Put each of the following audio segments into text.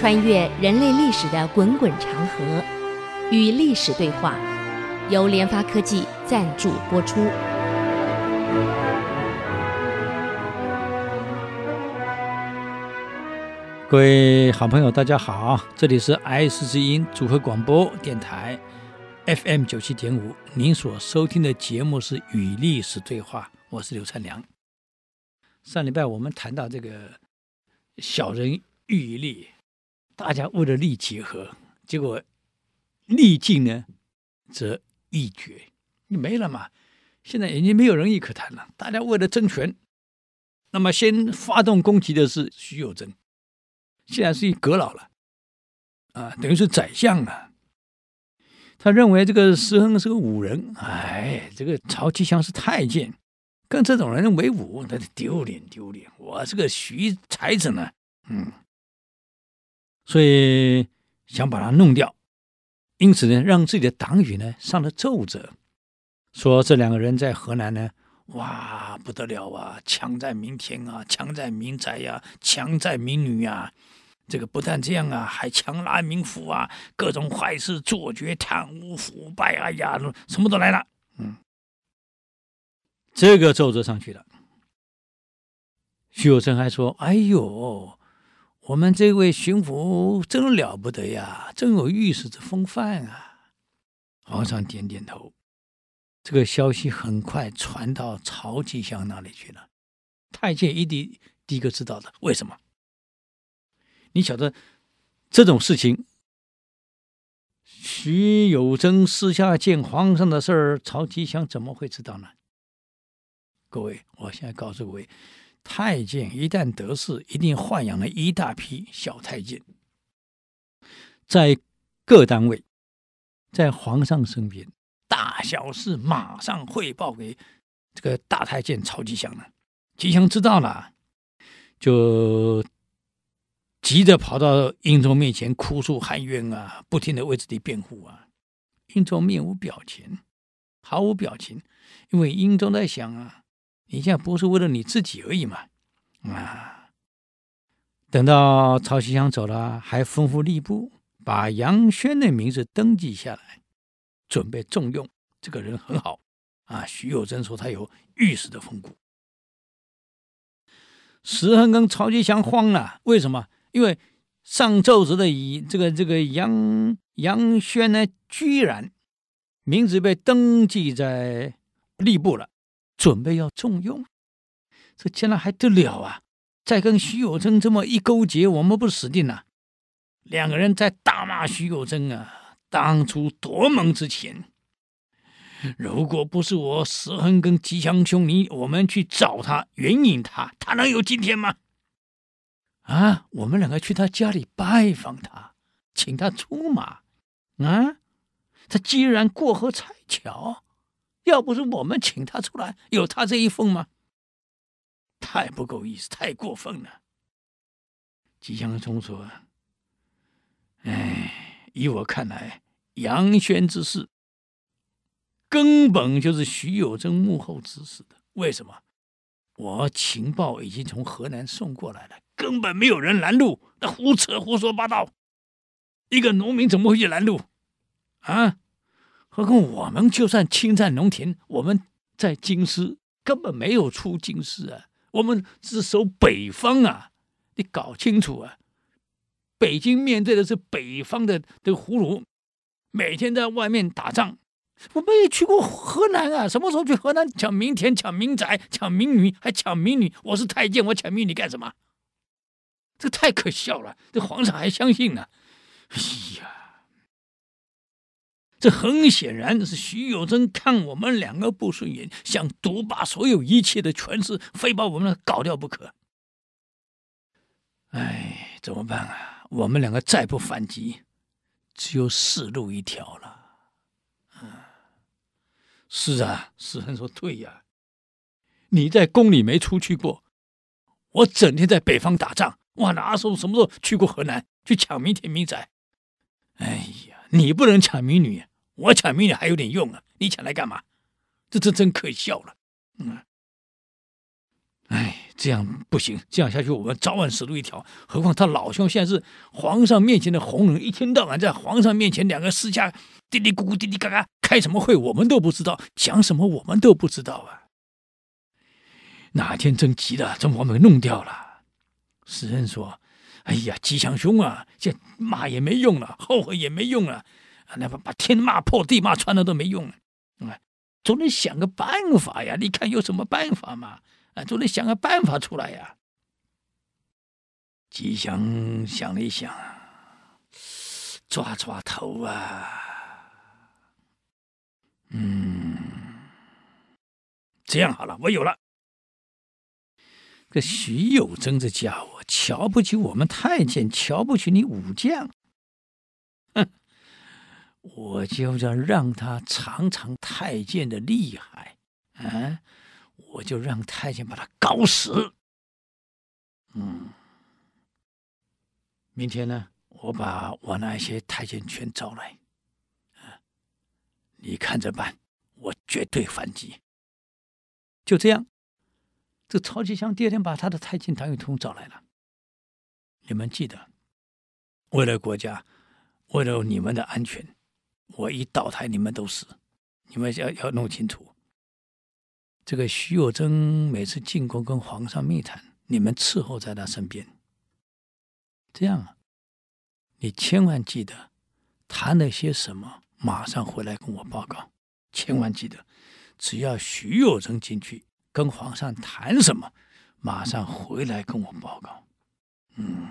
穿越人类历史的滚滚长河，与历史对话，由联发科技赞助播出。各位好朋友，大家好，这里是爱思之音组合广播电台 FM 九七点五，您所收听的节目是《与历史对话》，我是刘灿良。上礼拜我们谈到这个小人喻利。大家为了利结合，结果利尽呢，则义绝，你没了嘛？现在已经没有仁义可谈了。大家为了争权，那么先发动攻击的是徐有贞，现在是一阁老了，啊，等于是宰相了。他认为这个石亨是个武人，哎，这个曹吉祥是太监，跟这种人为伍，那丢脸丢脸。我是个徐才子呢，嗯。所以想把他弄掉，因此呢，让自己的党羽呢上了奏折，说这两个人在河南呢，哇，不得了啊，强占民田啊，强占民宅呀、强占民女啊，这个不但这样啊，还强拉民妇啊，各种坏事做绝，贪污腐败，哎呀，什么都来了。嗯，这个奏折上去了，徐有贞还说：“哎呦。”我们这位巡抚真了不得呀，真有御史之风范啊！皇上点点头。这个消息很快传到曹吉祥那里去了。太监一定第一个知道的，为什么？你晓得这种事情，徐有贞私下见皇上的事儿，曹吉祥怎么会知道呢？各位，我现在告诉各位。太监一旦得势，一定豢养了一大批小太监，在各单位，在皇上身边，大小事马上汇报给这个大太监曹吉祥了。吉祥知道了，就急着跑到英宗面前哭诉喊冤啊，不停的为自己辩护啊。英宗面无表情，毫无表情，因为英宗在想啊。你现在不是为了你自己而已嘛？啊！等到曹其祥走了，还吩咐吏部把杨轩的名字登记下来，准备重用。这个人很好啊。徐有贞说他有御史的风骨。石亨跟曹吉祥慌了，为什么？因为上奏折的以这个这个杨杨轩呢，居然名字被登记在吏部了。准备要重用，这将来还得了啊！再跟徐有贞这么一勾结，我们不死定了？两个人在大骂徐有贞啊！当初夺门之前，如果不是我石亨跟吉祥兄你我们去找他援引他，他能有今天吗？啊！我们两个去他家里拜访他，请他出马啊！他既然过河拆桥。要不是我们请他出来，有他这一份吗？太不够意思，太过分了。吉祥兄说：“哎，以我看来，杨轩之事根本就是徐有贞幕后指使的。为什么？我情报已经从河南送过来了，根本没有人拦路，那胡扯胡说八道。一个农民怎么会去拦路？啊？”何况我们就算侵占农田，我们在京师根本没有出京师啊，我们只守北方啊，你搞清楚啊！北京面对的是北方的的俘虏，每天在外面打仗。我们也去过河南啊，什么时候去河南抢民田、抢民宅、抢民女，还抢民女？我是太监，我抢民女干什么？这太可笑了！这皇上还相信呢？哎呀！这很显然是徐有贞看我们两个不顺眼，想独霸所有一切的权势，非把我们搞掉不可。哎，怎么办啊？我们两个再不反击，只有死路一条了。嗯，是啊，石亨说对呀。你在宫里没出去过，我整天在北方打仗，我哪时候什么时候去过河南去抢民田民宅？哎呀，你不能抢民女。我抢民女还有点用啊，你抢来干嘛？这这真可笑了。嗯，哎，这样不行，这样下去我们早晚死路一条。何况他老兄现在是皇上面前的红人，一天到晚在皇上面前两个私下嘀嘀咕咕、嘀嘀嘎嘎，开什么会我们都不知道，讲什么我们都不知道啊。哪天真急了，真把我们弄掉了。诗人说：“哎呀，吉祥兄啊，这骂也没用了，后悔也没用了，那把把天骂破，地骂穿了都没用。啊，总得想个办法呀！你看有什么办法嘛？啊，总得想个办法出来呀。”吉祥想了一想，抓抓头啊，嗯，这样好了，我有了。这徐有贞这家伙瞧不起我们太监，瞧不起你武将，我就要让他尝尝太监的厉害，啊！我就让太监把他搞死。嗯，明天呢，我把我那些太监全招来，啊，你看着办，我绝对反击。就这样。这曹吉祥第二天把他的太监党羽通找来了。你们记得，为了国家，为了你们的安全，我一倒台，你们都死。你们要要弄清楚。这个徐有贞每次进宫跟皇上密谈，你们伺候在他身边。这样啊，你千万记得谈了些什么，马上回来跟我报告。千万记得，只要徐有贞进去。跟皇上谈什么？马上回来跟我报告。嗯，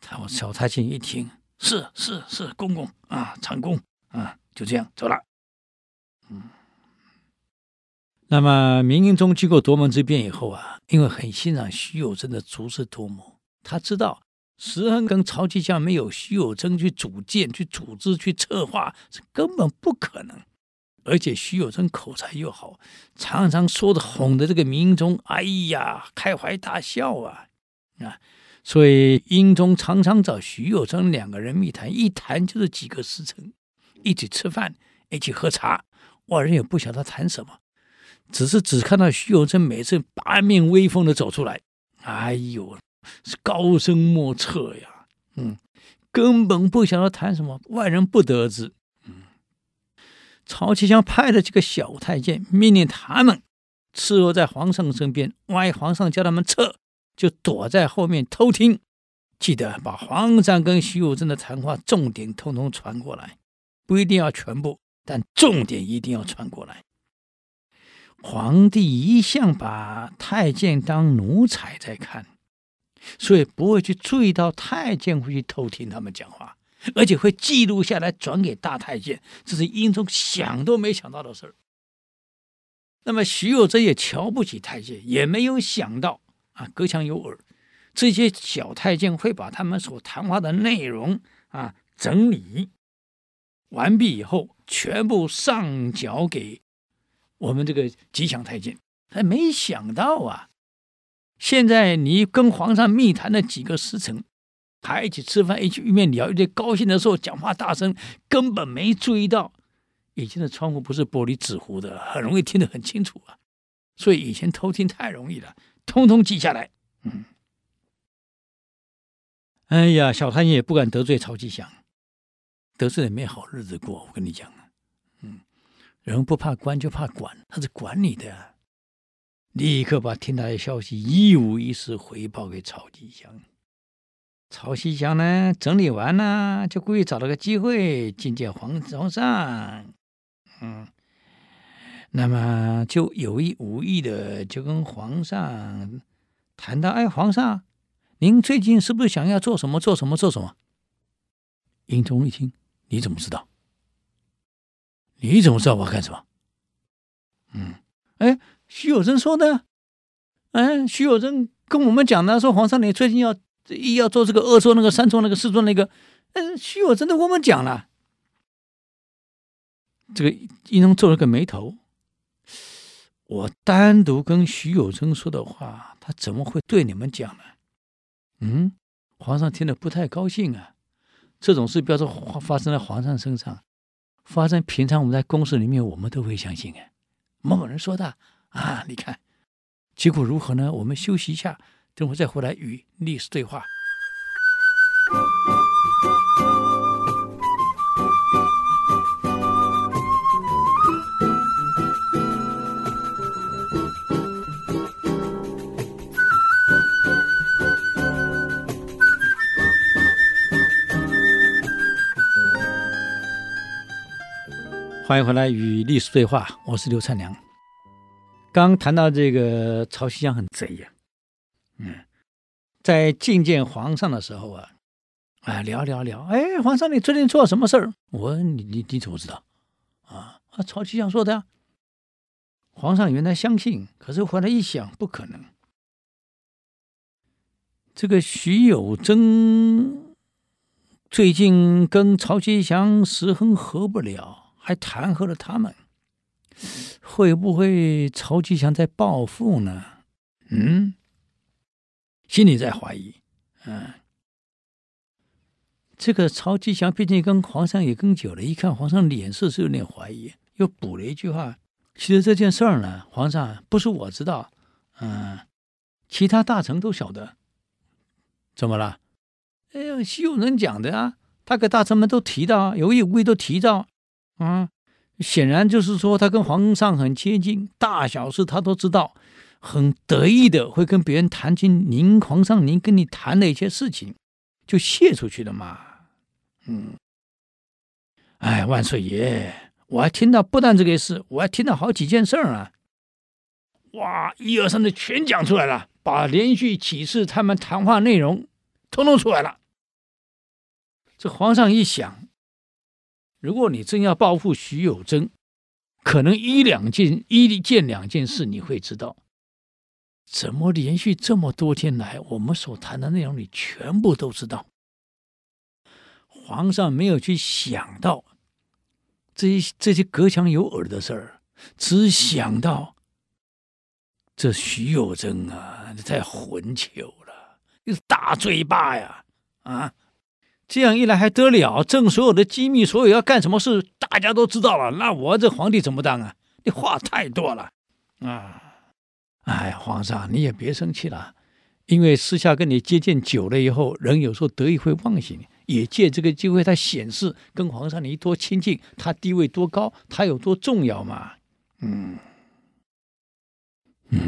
他我小太监一听，是是是，公公啊，长公啊，就这样走了。嗯，那么明英宗经过夺门之变以后啊，因为很欣赏徐有贞的足智多谋，他知道石亨跟曹吉祥没有徐有贞去组建、去组织、去策划，是根本不可能。而且徐有贞口才又好，常常说的哄的这个明英宗，哎呀，开怀大笑啊啊！所以英宗常常找徐有贞两个人密谈，一谈就是几个时辰，一起吃饭，一起喝茶，外人也不晓得谈什么，只是只看到徐有贞每次八面威风的走出来，哎呦，是高深莫测呀，嗯，根本不晓得谈什么，外人不得知。嗯曹其祥派了几个小太监，命令他们伺候在皇上身边，万一皇上叫他们撤，就躲在后面偷听。记得把皇上跟徐有贞的谈话重点通通传过来，不一定要全部，但重点一定要传过来。皇帝一向把太监当奴才在看，所以不会去注意到太监会去偷听他们讲话。而且会记录下来转给大太监，这是英宗想都没想到的事儿。那么徐有贞也瞧不起太监，也没有想到啊，隔墙有耳，这些小太监会把他们所谈话的内容啊整理完毕以后，全部上缴给我们这个吉祥太监。他没想到啊，现在你跟皇上密谈了几个时辰。还一起吃饭，一起一面聊，一边高兴的时候讲话大声，根本没注意到以前的窗户不是玻璃纸糊的，很容易听得很清楚啊。所以以前偷听太容易了，通通记下来。嗯，哎呀，小太监也不敢得罪曹吉祥，得罪了没好日子过。我跟你讲，嗯，人不怕官就怕管，他是管你的，立刻把听来的消息一五一十回报给曹吉祥。曹吉祥呢，整理完了，就故意找了个机会觐见皇皇上。嗯，那么就有意无意的就跟皇上谈到：“哎，皇上，您最近是不是想要做什么？做什么？做什么？”英宗一听，你怎么知道？你怎么知道我要干什么？嗯，哎，徐有贞说的。哎，徐有贞跟我们讲的，说皇上你最近要。一要做这个二做那个三做那个四做那个，嗯，徐有贞都跟我们讲了，这个英宗皱了个眉头。我单独跟徐有贞说的话，他怎么会对你们讲呢？嗯，皇上听了不太高兴啊。这种事不要说发生在皇上身上，发生平常我们在宫室里面，我们都会相信哎。某某人说的啊！你看，结果如何呢？我们休息一下，等会再回来与历史对话。欢迎回来与历史对话，我是刘灿良。刚谈到这个曹溪祥很贼呀，嗯，在觐见皇上的时候啊，啊聊聊聊，哎，皇上你最近做了什么事儿？我问你你你怎么知道？啊啊，曹溪祥说的呀。皇上原来相信，可是后来一想，不可能。这个徐有贞最近跟曹溪祥十分合不了。还弹劾了他们，会不会曹吉祥在报复呢？嗯，心里在怀疑。嗯，这个曹吉祥毕竟跟皇上也更久了，一看皇上脸色是有点怀疑，又补了一句话：“其实这件事儿呢，皇上不是我知道，嗯，其他大臣都晓得。怎么了？哎呀，徐有人讲的啊，他给大臣们都提到，有意无意都提到。”啊，显然就是说他跟皇上很接近，大小事他都知道，很得意的会跟别人谈起您皇上您跟你谈的一些事情，就泄出去了嘛。嗯，哎，万岁爷，我还听到不但这个事，我还听到好几件事儿啊。哇，一二三的全讲出来了，把连续几次他们谈话内容通通出来了。这皇上一想。如果你真要报复徐有贞，可能一两件、一件两件事你会知道。怎么连续这么多天来，我们所谈的内容你全部都知道？皇上没有去想到这些这些隔墙有耳的事儿，只想到这徐有贞啊，太混球了，又是大嘴巴呀，啊！这样一来还得了？朕所有的机密，所有要干什么事，大家都知道了。那我这皇帝怎么当啊？你话太多了啊！哎，皇上你也别生气了，因为私下跟你接见久了以后，人有时候得意会忘形，也借这个机会，他显示跟皇上你多亲近，他地位多高，他有多重要嘛。嗯嗯，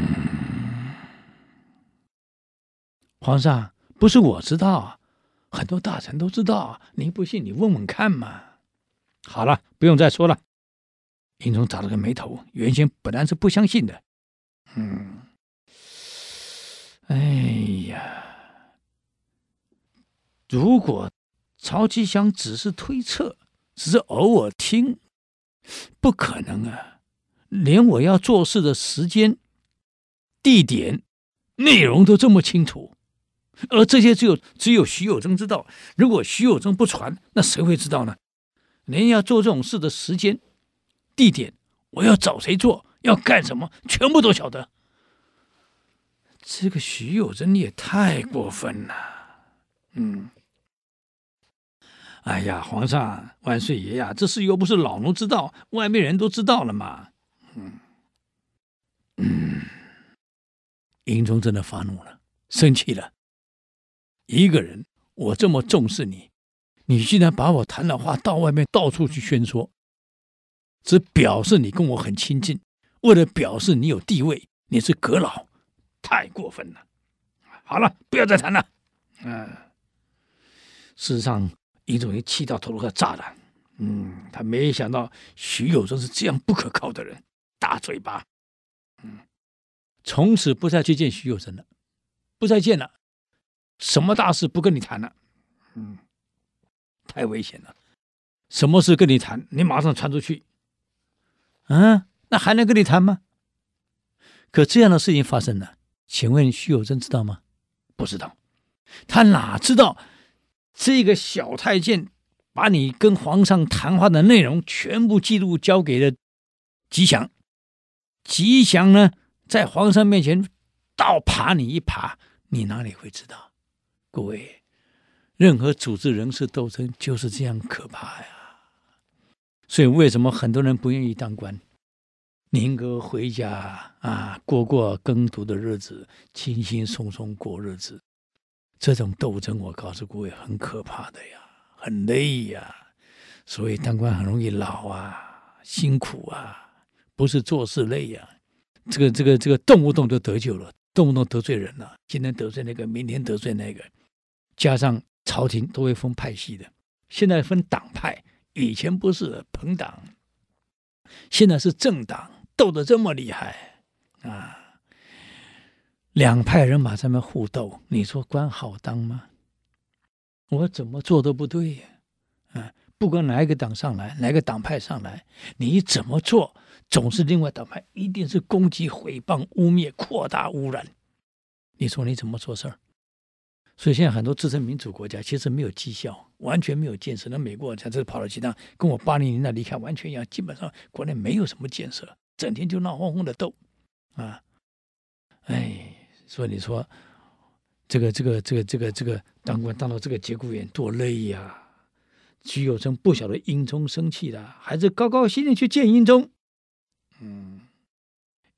皇上不是我知道。很多大臣都知道，您不信，你问问看嘛。好了，不用再说了。英宗皱了个眉头，原先本来是不相信的。嗯，哎呀，如果曹吉祥只是推测，只是偶尔听，不可能啊！连我要做事的时间、地点、内容都这么清楚。而这些只有只有徐有贞知道。如果徐有贞不传，那谁会知道呢？连要做这种事的时间、地点，我要找谁做，要干什么，全部都晓得。这个徐有贞也太过分了。嗯，哎呀，皇上万岁爷呀，这事又不是老奴知道，外面人都知道了嘛。嗯嗯，英宗真的发怒了，生气了。一个人，我这么重视你，你竟然把我谈的话到外面到处去宣说，只表示你跟我很亲近，为了表示你有地位，你是阁老，太过分了。好了，不要再谈了。嗯，事实上，英宗也气到头都快炸了。嗯，他没想到徐有贞是这样不可靠的人，大嘴巴。嗯，从此不再去见徐有贞了，不再见了。什么大事不跟你谈了？嗯，太危险了。什么事跟你谈？你马上传出去。嗯，那还能跟你谈吗？可这样的事情发生了，请问徐有贞知道吗？不知道。他哪知道这个小太监把你跟皇上谈话的内容全部记录交给了吉祥？吉祥呢，在皇上面前倒爬你一爬，你哪里会知道？各位，任何组织人事斗争就是这样可怕呀！所以为什么很多人不愿意当官？宁可回家啊，过过耕读的日子，轻轻松松过日子。这种斗争，我告诉各位，很可怕的呀，很累呀。所以当官很容易老啊，辛苦啊，不是做事累呀。这个这个这个动不动就得救了，动不动得罪人了。今天得罪那个，明天得罪那个，加上朝廷都会分派系的，现在分党派，以前不是朋党，现在是政党，斗得这么厉害啊！两派人马在那互斗，你说官好当吗？我怎么做都不对呀！啊，不管哪一个党上来，哪个党派上来，你怎么做？总是另外党派一定是攻击、诽谤、污蔑、扩大污染。你说你怎么做事儿？所以现在很多自称民主国家其实没有绩效，完全没有建设。那美国像这跑了几趟，跟我八零年代离开完全一样，基本上国内没有什么建设，整天就闹哄哄的斗啊！哎，所以你说这个这个这个这个这个当官当到这个节骨眼多累呀、啊！徐有贞不晓得英宗生气了，还是高高兴兴去见英宗。嗯，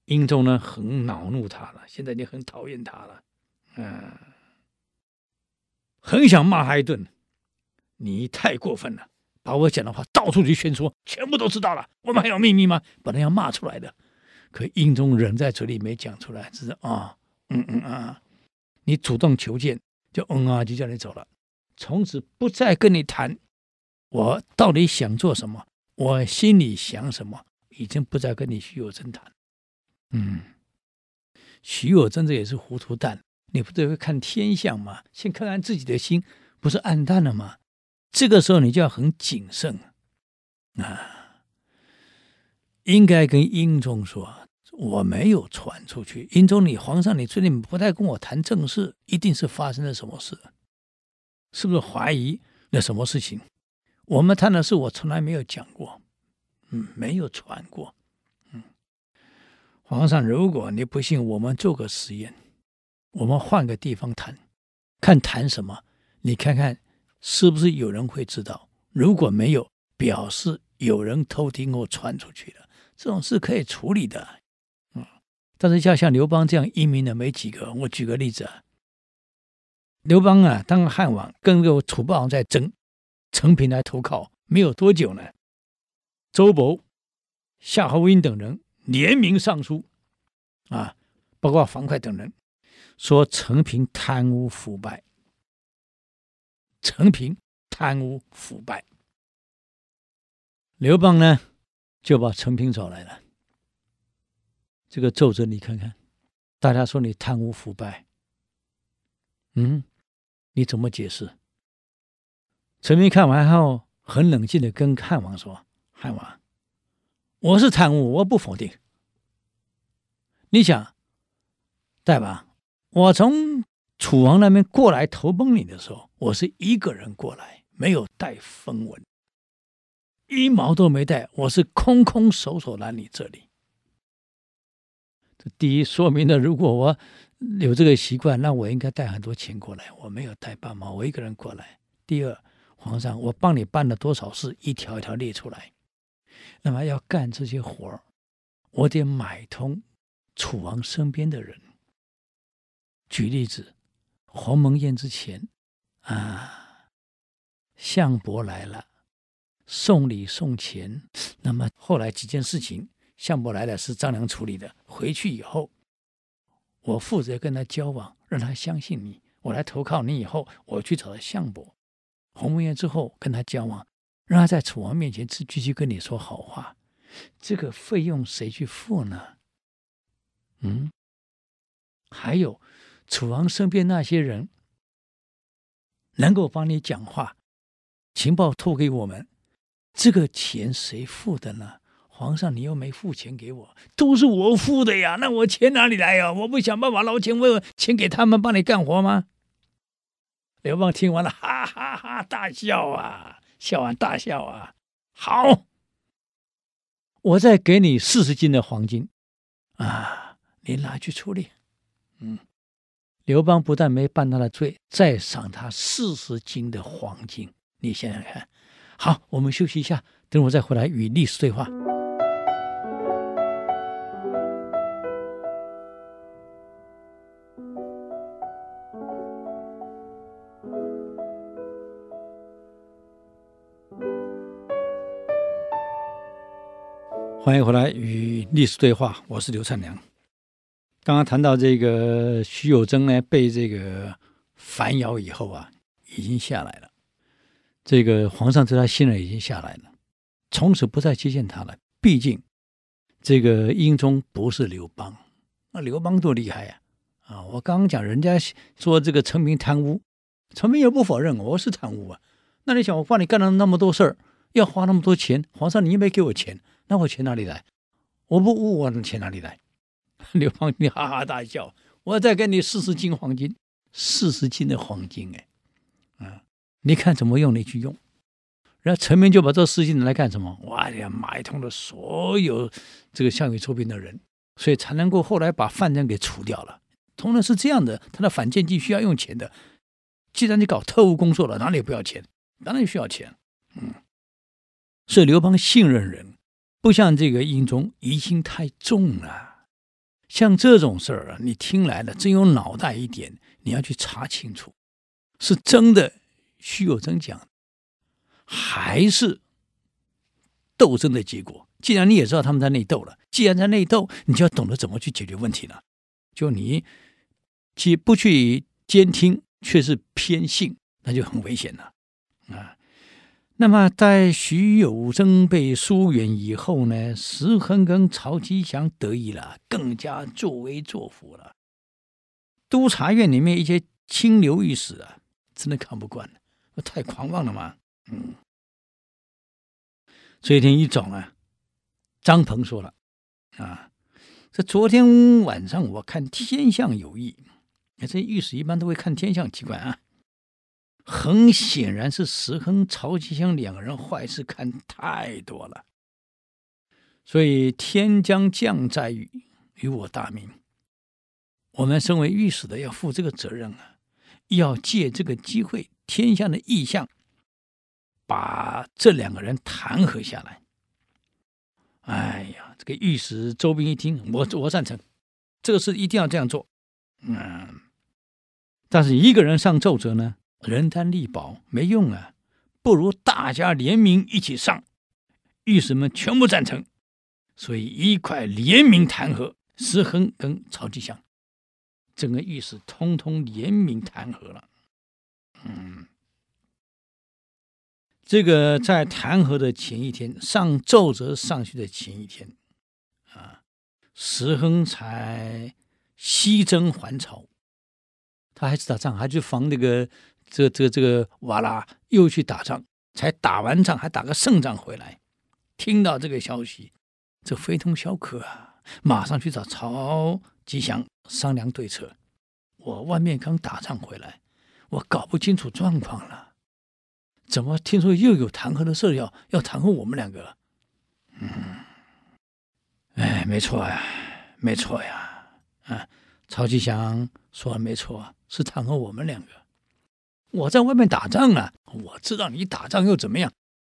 英宗呢很恼怒他了，现在你很讨厌他了，嗯，很想骂他一顿。你太过分了，把我讲的话到处去宣说，全部都知道了。我们还有秘密吗？本来要骂出来的，可英宗忍在嘴里没讲出来，只是啊，嗯嗯啊，你主动求见，就嗯啊，就叫你走了，从此不再跟你谈。我到底想做什么？我心里想什么？已经不再跟你徐有贞谈，嗯，徐有贞这也是糊涂蛋，你不是会看天象吗？先看看自己的心，不是暗淡了吗？这个时候你就要很谨慎啊，应该跟英宗说，我没有传出去。英宗，你皇上，你最近不太跟我谈正事，一定是发生了什么事，是不是怀疑那什么事情？我们谈的事，我从来没有讲过。嗯，没有传过。嗯，皇上，如果你不信，我们做个实验，我们换个地方谈，看谈什么？你看看是不是有人会知道？如果没有，表示有人偷听或传出去了，这种事可以处理的。嗯，但是要像刘邦这样英明的没几个。我举个例子啊，刘邦啊，当汉王跟这个楚霸王在争，陈平来投靠，没有多久呢。周勃、夏侯婴等人联名上书，啊，包括樊哙等人，说陈平贪污腐败。陈平贪污腐败，刘邦呢就把陈平找来了。这个奏折你看看，大家说你贪污腐败，嗯，你怎么解释？陈平看完后，很冷静的跟汉王说。汉王，我是贪污，我不否定。你想，对吧？我从楚王那边过来投奔你的时候，我是一个人过来，没有带分文，一毛都没带，我是空空手手来你这里。这第一说明了，如果我有这个习惯，那我应该带很多钱过来。我没有带半毛，我一个人过来。第二，皇上，我帮你办了多少事，一条一条列出来。那么要干这些活儿，我得买通楚王身边的人。举例子，鸿门宴之前，啊，项伯来了，送礼送钱。那么后来几件事情，项伯来了是张良处理的。回去以后，我负责跟他交往，让他相信你。我来投靠你以后，我去找到项伯。鸿门宴之后跟他交往。让他在楚王面前继续跟你说好话，这个费用谁去付呢？嗯，还有楚王身边那些人能够帮你讲话，情报透给我们，这个钱谁付的呢？皇上，你又没付钱给我，都是我付的呀，那我钱哪里来呀？我不想办法捞钱，我有钱给他们帮你干活吗？刘邦听完了，哈哈哈哈大笑啊！笑完大笑啊！好，我再给你四十斤的黄金啊，你拿去处理。嗯，刘邦不但没办他的罪，再赏他四十斤的黄金。你想想看。好，我们休息一下，等会儿再回来与历史对话。欢迎回来与历史对话，我是刘灿良。刚刚谈到这个徐有贞呢，被这个反咬以后啊，已经下来了。这个皇上对他信任已经下来了，从此不再接见他了。毕竟这个英宗不是刘邦，那刘邦多厉害呀！啊，我刚刚讲人家说这个陈平贪污，陈平也不否认我是贪污啊。那你想，我帮你干了那么多事儿，要花那么多钱，皇上你又没给我钱。那我钱哪里来？我不污我的钱哪里来？刘邦，你哈哈大笑。我再给你四十斤黄金，四十斤的黄金，哎，啊，你看怎么用你去用。然后陈平就把这四十斤拿来干什么？哇呀，买通了所有这个项羽出兵的人，所以才能够后来把范增给除掉了。同样是这样的，他的反间计需要用钱的。既然你搞特务工作了，哪里不要钱？当然需要钱。嗯，所以刘邦信任人。不像这个英宗疑心太重了，像这种事儿啊，你听来了真有脑袋一点，你要去查清楚，是真的虚有真假，还是斗争的结果？既然你也知道他们在内斗了，既然在内斗，你就要懂得怎么去解决问题了。就你既不去监听，却是偏信，那就很危险了啊。那么，在徐有贞被疏远以后呢，石亨跟曹吉祥得意了，更加作威作福了。督察院里面一些清流御史啊，真的看不惯，太狂妄了嘛。嗯，这一天一早啊，张鹏说了啊，这昨天晚上我看天象有异，这御史一般都会看天象，奇怪啊。很显然是石亨、曹吉祥两个人坏事看太多了，所以天将降灾于于我大明。我们身为御史的要负这个责任啊，要借这个机会，天下的异象，把这两个人弹劾下来。哎呀，这个御史周斌一听，我我赞成，这个事一定要这样做。嗯，但是一个人上奏折呢？人单力薄没用啊，不如大家联名一起上，御史们全部赞成，所以一块联名弹劾石亨跟曹吉祥，整个御史通通联名弹劾了。嗯，这个在弹劾的前一天，上奏折上去的前一天，啊，石亨才西征还朝，他还是打仗，还去防那个。这这这个瓦剌又去打仗，才打完仗还打个胜仗回来。听到这个消息，这非同小可啊！马上去找曹吉祥商量对策。我外面刚打仗回来，我搞不清楚状况了。怎么听说又有弹劾的事要要弹劾我们两个？嗯，哎，没错呀，没错呀。啊，曹吉祥说的没错，是弹劾我们两个。我在外面打仗啊，我知道你打仗又怎么样？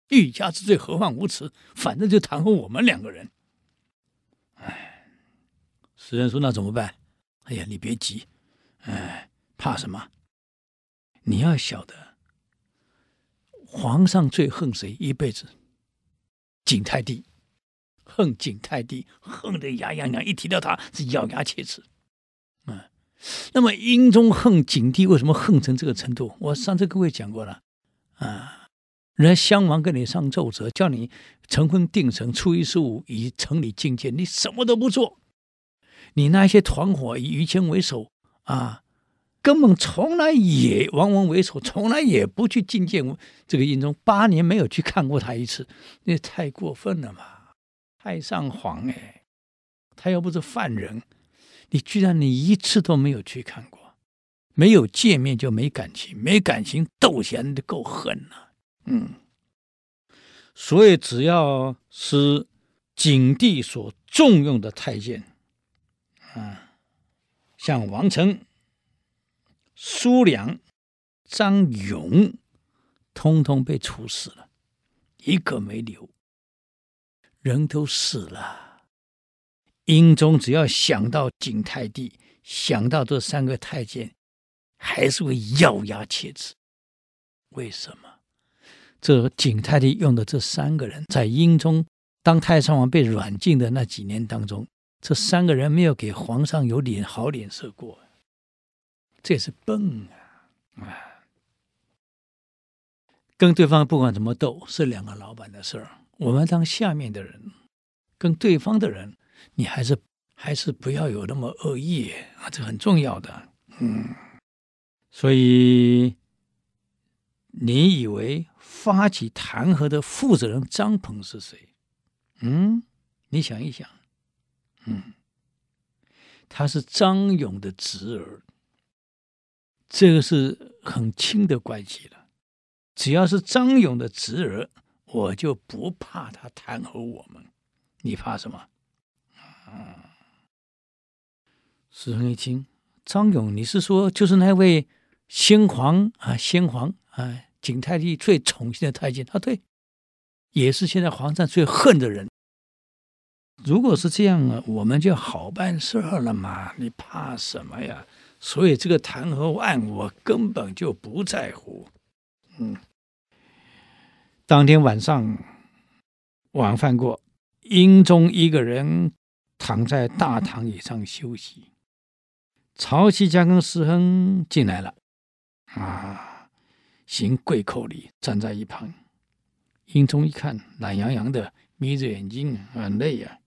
欲加之罪，何患无辞？反正就弹劾我们两个人。哎，石亨说：“那怎么办？”哎呀，你别急，哎，怕什么？你要晓得，皇上最恨谁？一辈子，景泰帝，恨景泰帝，恨得牙痒痒，一提到他是咬牙切齿。那么英宗恨景帝，为什么恨成这个程度？我上次各位讲过了，啊，人家襄王跟你上奏折，叫你成婚定成，初一十五以城里觐见，你什么都不做，你那些团伙以于谦为首啊，根本从来也王文为首，从来也不去觐见这个英宗，八年没有去看过他一次，那太过分了嘛！太上皇哎，他又不是犯人。你居然你一次都没有去看过，没有见面就没感情，没感情斗起来就够狠了。嗯，所以只要是景帝所重用的太监，啊，像王成、苏良、张勇，通通被处死了，一个没留，人都死了。英宗只要想到景泰帝，想到这三个太监，还是会咬牙切齿。为什么？这景泰帝用的这三个人，在英宗当太上皇被软禁的那几年当中，这三个人没有给皇上有脸好脸色过，这也是笨啊！啊，跟对方不管怎么斗，是两个老板的事儿。我们当下面的人，跟对方的人，你还是还是不要有那么恶意啊，这很重要的。嗯，所以。你以为发起弹劾的负责人张鹏是谁？嗯，你想一想，嗯，他是张勇的侄儿，这个是很亲的关系了。只要是张勇的侄儿，我就不怕他弹劾我们。你怕什么？嗯！史亨一听，张勇，你是说就是那位先皇啊？先皇啊？景泰帝最宠幸的太监，他对，也是现在皇上最恨的人。如果是这样啊，我们就好办事儿了嘛，你怕什么呀？所以这个弹劾案我根本就不在乎。嗯，当天晚上晚饭过，英宗一个人躺在大堂椅上休息，曹其家跟石亨进来了，啊。行跪叩礼，站在一旁。英宗一看，懒洋洋的，眯着眼睛，很累呀、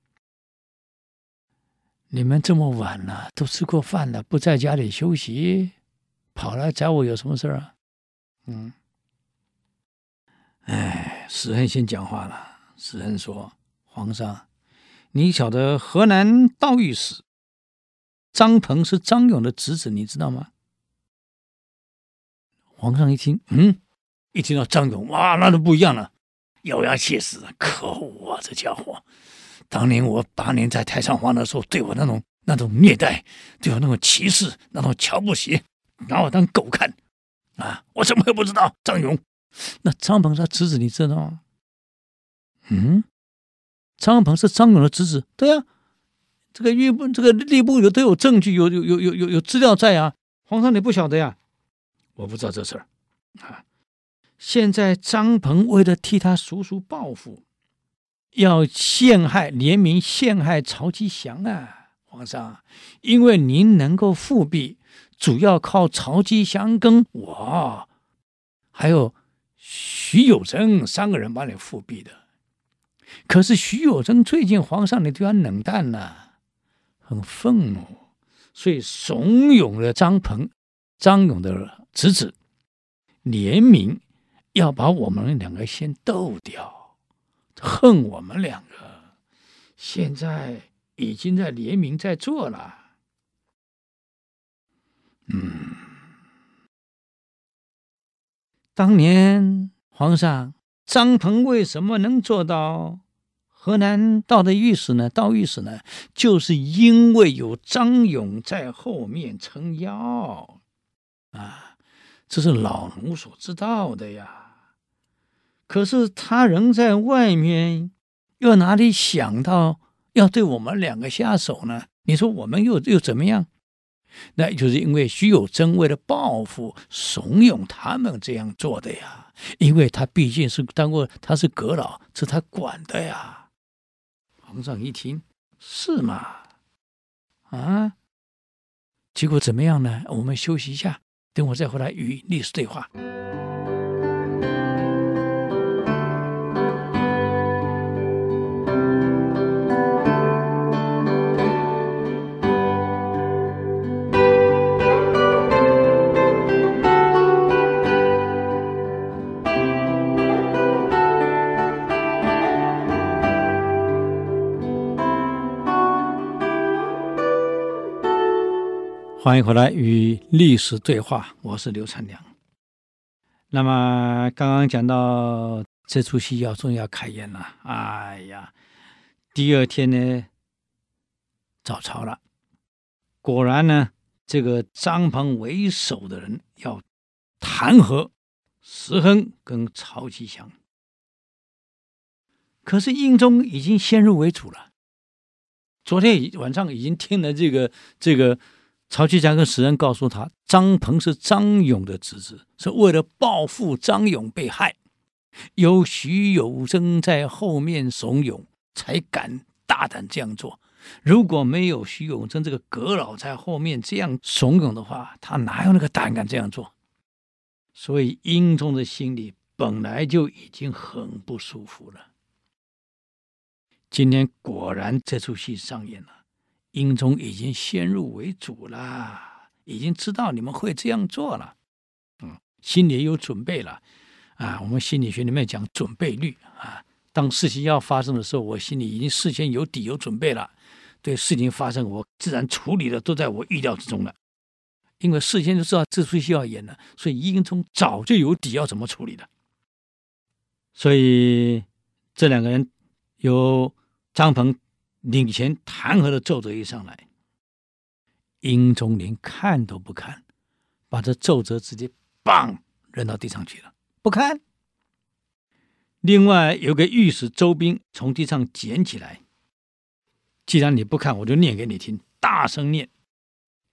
你们这么晚了，都吃过饭了，不在家里休息，跑来找我有什么事儿啊？嗯，哎，史亨先讲话了。史亨说：“皇上，你晓得河南道御史张鹏是张勇的侄子，你知道吗？”皇上一听，嗯，一听到张勇，哇，那就不一样了，咬牙切齿，可恶啊，这家伙！当年我八年在太上皇的时候，对我那种那种虐待，对我那种歧视，那种瞧不起，拿我当狗看，啊，我怎么会不知道？张勇，那张鹏他侄子，你知道吗？嗯，张鹏是张勇的侄子，对呀、啊，这个御部，这个吏部有都有证据，有有有有有有资料在啊，皇上你不晓得呀？我不知道这事儿啊！现在张鹏为了替他叔叔报复，要陷害联名陷害曹吉祥啊！皇上，因为您能够复辟，主要靠曹吉祥跟我，还有徐有贞三个人把你复辟的。可是徐有贞最近皇上你对他冷淡了，很愤怒，所以怂恿了张鹏、张勇的。侄子联名要把我们两个先斗掉，恨我们两个，现在已经在联名在做了。嗯，当年皇上张鹏为什么能做到河南道的御史呢？道御史呢，就是因为有张勇在后面撑腰啊。这是老奴所知道的呀，可是他人在外面，又哪里想到要对我们两个下手呢？你说我们又又怎么样？那就是因为徐有贞为了报复，怂恿他们这样做的呀。因为他毕竟是当过，他是阁老，是他管的呀。皇上一听，是吗？啊，结果怎么样呢？我们休息一下。等我再回来与历史对话。欢迎回来与历史对话，我是刘灿良。那么刚刚讲到这出戏要终于要开演了，哎呀，第二天呢，早朝了，果然呢，这个张鹏为首的人要弹劾石亨跟曹吉祥，可是英宗已经先入为主了，昨天晚上已经听了这个这个。曹其祥跟史恩告诉他，张鹏是张勇的侄子，是为了报复张勇被害，有徐有贞在后面怂恿，才敢大胆这样做。如果没有徐有贞这个阁老在后面这样怂恿的话，他哪有那个胆敢这样做？所以英宗的心里本来就已经很不舒服了。今天果然这出戏上演了。英宗已经先入为主了，已经知道你们会这样做了，嗯，心里有准备了，啊，我们心理学里面讲准备率啊，当事情要发生的时候，我心里已经事先有底有准备了，对事情发生，我自然处理的都在我预料之中了，因为事先就知道这出戏要演了，所以英宗早就有底要怎么处理的，所以这两个人由张鹏。领衔弹劾的奏折一上来，英宗连看都不看，把这奏折直接棒扔到地上去了，不看。另外有个御史周兵从地上捡起来，既然你不看，我就念给你听，大声念：“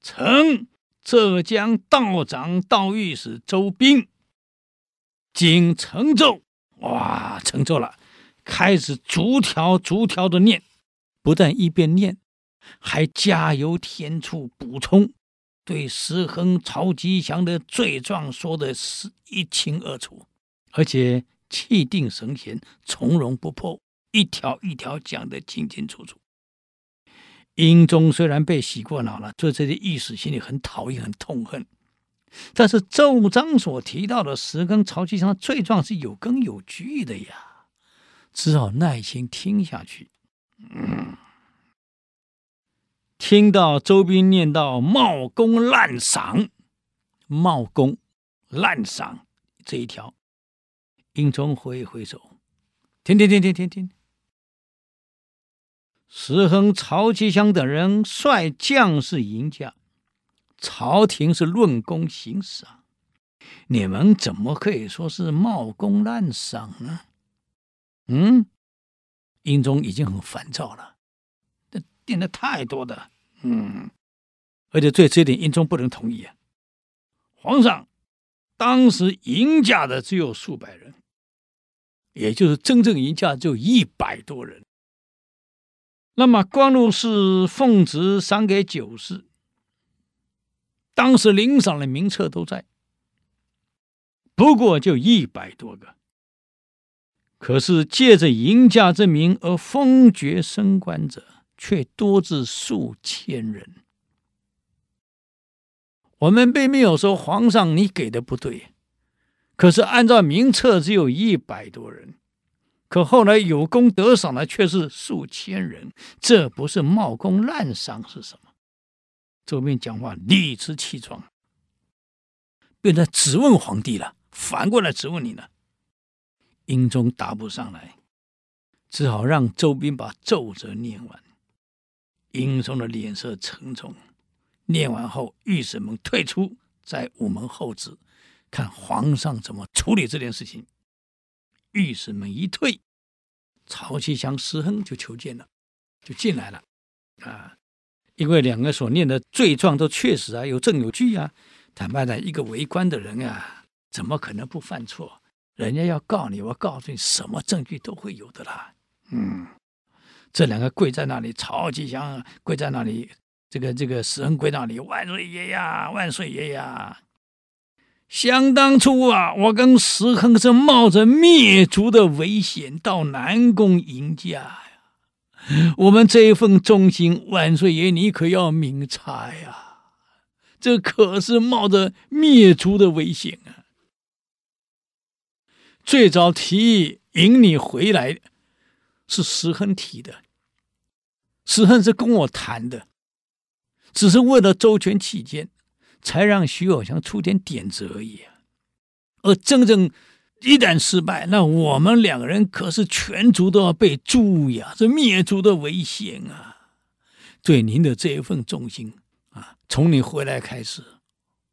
臣浙江道长道御史周兵，经承奏。”哇，承奏了，开始逐条逐条的念。不但一边念，还加油添醋补充，对石亨、曹吉祥的罪状说的是一清二楚，而且气定神闲、从容不迫，一条一条讲得清清楚楚。英宗虽然被洗过脑了，对这些御史心里很讨厌、很痛恨，但是奏章所提到的石亨、曹吉祥罪状是有根有据的呀，只好耐心听下去。听到周斌念到“冒功滥赏”，“冒功滥赏”这一条，英宗挥一挥手，停停停停停停。石亨、曹吉祥等人率将士迎驾，朝廷是论功行赏，你们怎么可以说是冒功滥赏呢？嗯？英宗已经很烦躁了，这定的太多的，嗯，而且对这一点，英宗不能同意啊。皇上当时迎驾的只有数百人，也就是真正迎驾只有一百多人。那么光禄寺奉旨赏给九世，当时领赏的名册都在，不过就一百多个。可是借着迎驾之名而封爵升官者，却多至数千人。我们并没有说皇上你给的不对，可是按照名册只有一百多人，可后来有功得赏的却是数千人，这不是冒功滥赏是什么？周斌讲话理直气壮，变成质问皇帝了，反过来质问你了。英宗答不上来，只好让周斌把奏折念完。英宗的脸色沉重。念完后，御史们退出，在午门候旨，看皇上怎么处理这件事情。御史们一退，曹吉祥、石亨就求见了，就进来了。啊，因为两个所念的罪状都确实啊，有证有据啊。坦白讲，一个为官的人啊，怎么可能不犯错？人家要告你，我告诉你，什么证据都会有的啦。嗯，这两个跪在那里，曹吉祥跪在那里，这个这个石亨跪那里，万岁爷呀，万岁爷呀！想当初啊，我跟石恒是冒着灭族的危险到南宫迎驾呀。我们这一份忠心，万岁爷你可要明察呀！这可是冒着灭族的危险啊！最早提议引你回来，是石亨提的。石亨是跟我谈的，只是为了周全起见，才让徐有祥出点点子而已啊。而真正一旦失败，那我们两个人可是全族都要被诛呀，这灭族的危险啊！对您的这一份忠心啊，从你回来开始，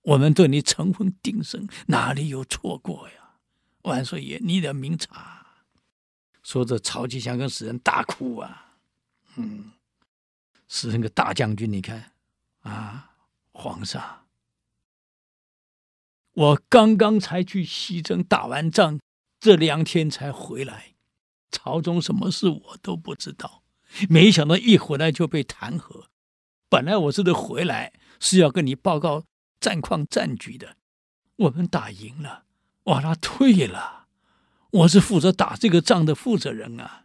我们对你成婚定生，哪里有错过呀？万岁爷，你得明察。说着，曹吉祥跟死人大哭啊，嗯，石亨个大将军，你看啊，皇上，我刚刚才去西征打完仗，这两天才回来，朝中什么事我都不知道。没想到一回来就被弹劾。本来我这次回来是要跟你报告战况战局的，我们打赢了，瓦剌退了，我是负责打这个仗的负责人啊，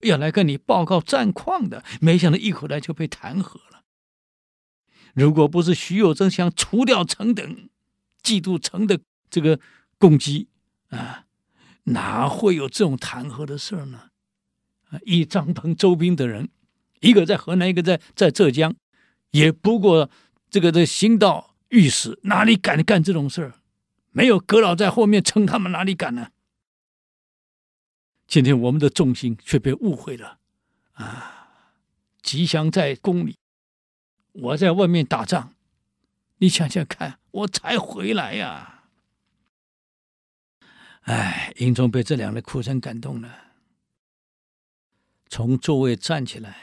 要来跟你报告战况的，没想到一回来就被弹劾了。如果不是徐有贞想除掉臣等，嫉妒臣的这个攻击啊，哪会有这种弹劾的事呢？啊，一张鹏、周斌的人，一个在河南，一个在在浙江，也不过这个这行道御史，哪里敢干这种事儿？没有阁老在后面撑，他们哪里敢呢？今天我们的重心却被误会了啊！吉祥在宫里。我在外面打仗，你想想看，我才回来呀、啊！哎，英宗被这两人哭声感动了，从座位站起来，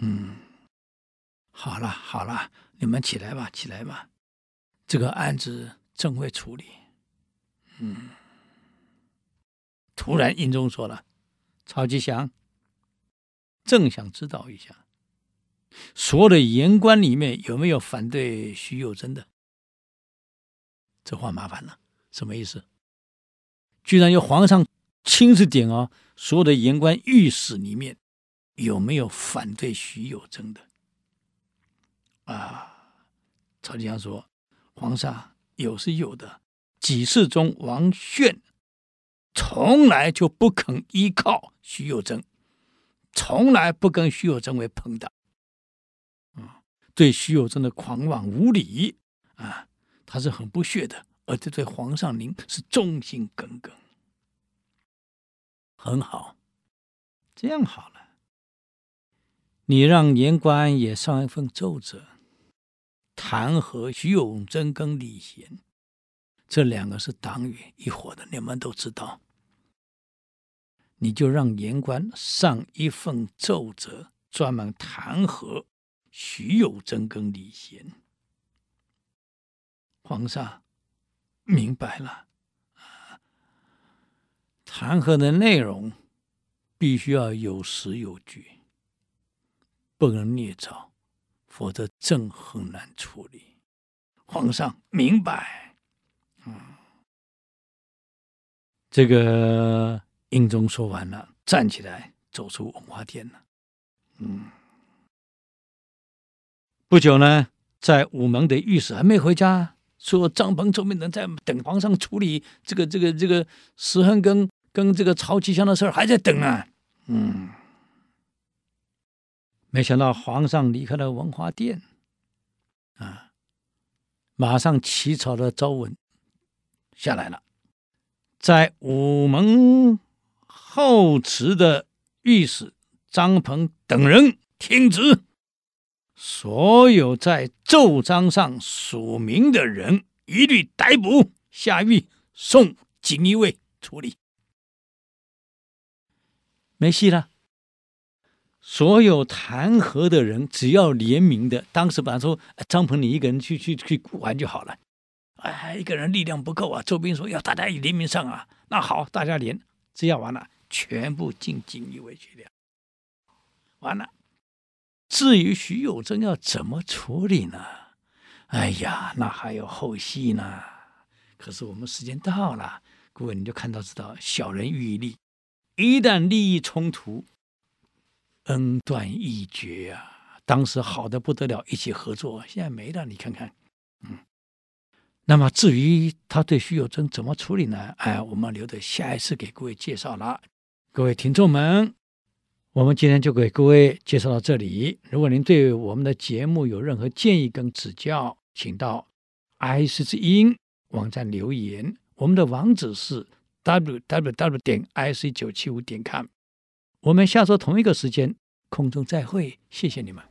嗯，好了好了，你们起来吧，起来吧，这个案子朕会处理。嗯，突然英宗说了：“曹吉祥，正想知道一下。”所有的言官里面有没有反对徐有贞的？这话麻烦了，什么意思？居然由皇上亲自点哦！所有的言官御史里面有没有反对徐有贞的？啊，曹吉祥说：“皇上有是有的，几世中王炫从来就不肯依靠徐有贞，从来不跟徐有贞为朋党。”对徐有贞的狂妄无礼啊，他是很不屑的，而且对皇上您是忠心耿耿。很好，这样好了，你让言官也上一份奏折，弹劾徐永贞跟李贤，这两个是党羽一伙的，你们都知道，你就让言官上一份奏折，专门弹劾。徐有贞跟李贤，皇上明白了。弹劾的内容必须要有实有据，不能捏造，否则朕很难处理。皇上明白。嗯，这个英宗说完了，站起来走出文华殿了。嗯。不久呢，在午门的御史还没回家，说张鹏、周明能在等皇上处理这个、这个、这个石亨跟跟这个曹吉祥的事儿，还在等啊。嗯，没想到皇上离开了文华殿，啊，马上起草的诏文下来了，在午门后池的御史张鹏等人听旨。所有在奏章上署名的人，一律逮捕，下狱送锦衣卫处理。没戏了。所有弹劾的人，只要联名的，当时本来说张鹏你一个人去去去玩就好了。哎，一个人力量不够啊。周斌说要大家一联名上啊。那好，大家联，只要完了，全部进锦衣卫去了。完了。至于徐有贞要怎么处理呢？哎呀，那还有后戏呢。可是我们时间到了，各位你就看到知道，小人欲立，一旦利益冲突，恩断义绝啊。当时好的不得了，一起合作，现在没了。你看看，嗯。那么至于他对徐有贞怎么处理呢？哎，我们留着下一次给各位介绍了。各位听众们。我们今天就给各位介绍到这里。如果您对我们的节目有任何建议跟指教，请到 IC 之音网站留言。我们的网址是 www 点 ic 九七五点 com。我们下周同一个时间空中再会，谢谢你们。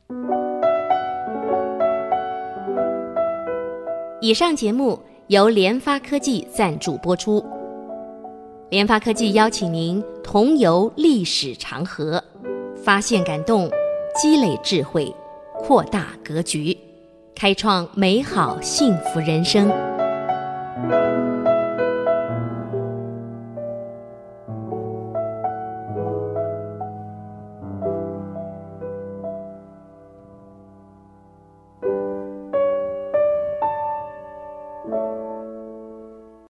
以上节目由联发科技赞助播出。联发科技邀请您同游历史长河。发现感动，积累智慧，扩大格局。开创美好幸福人生。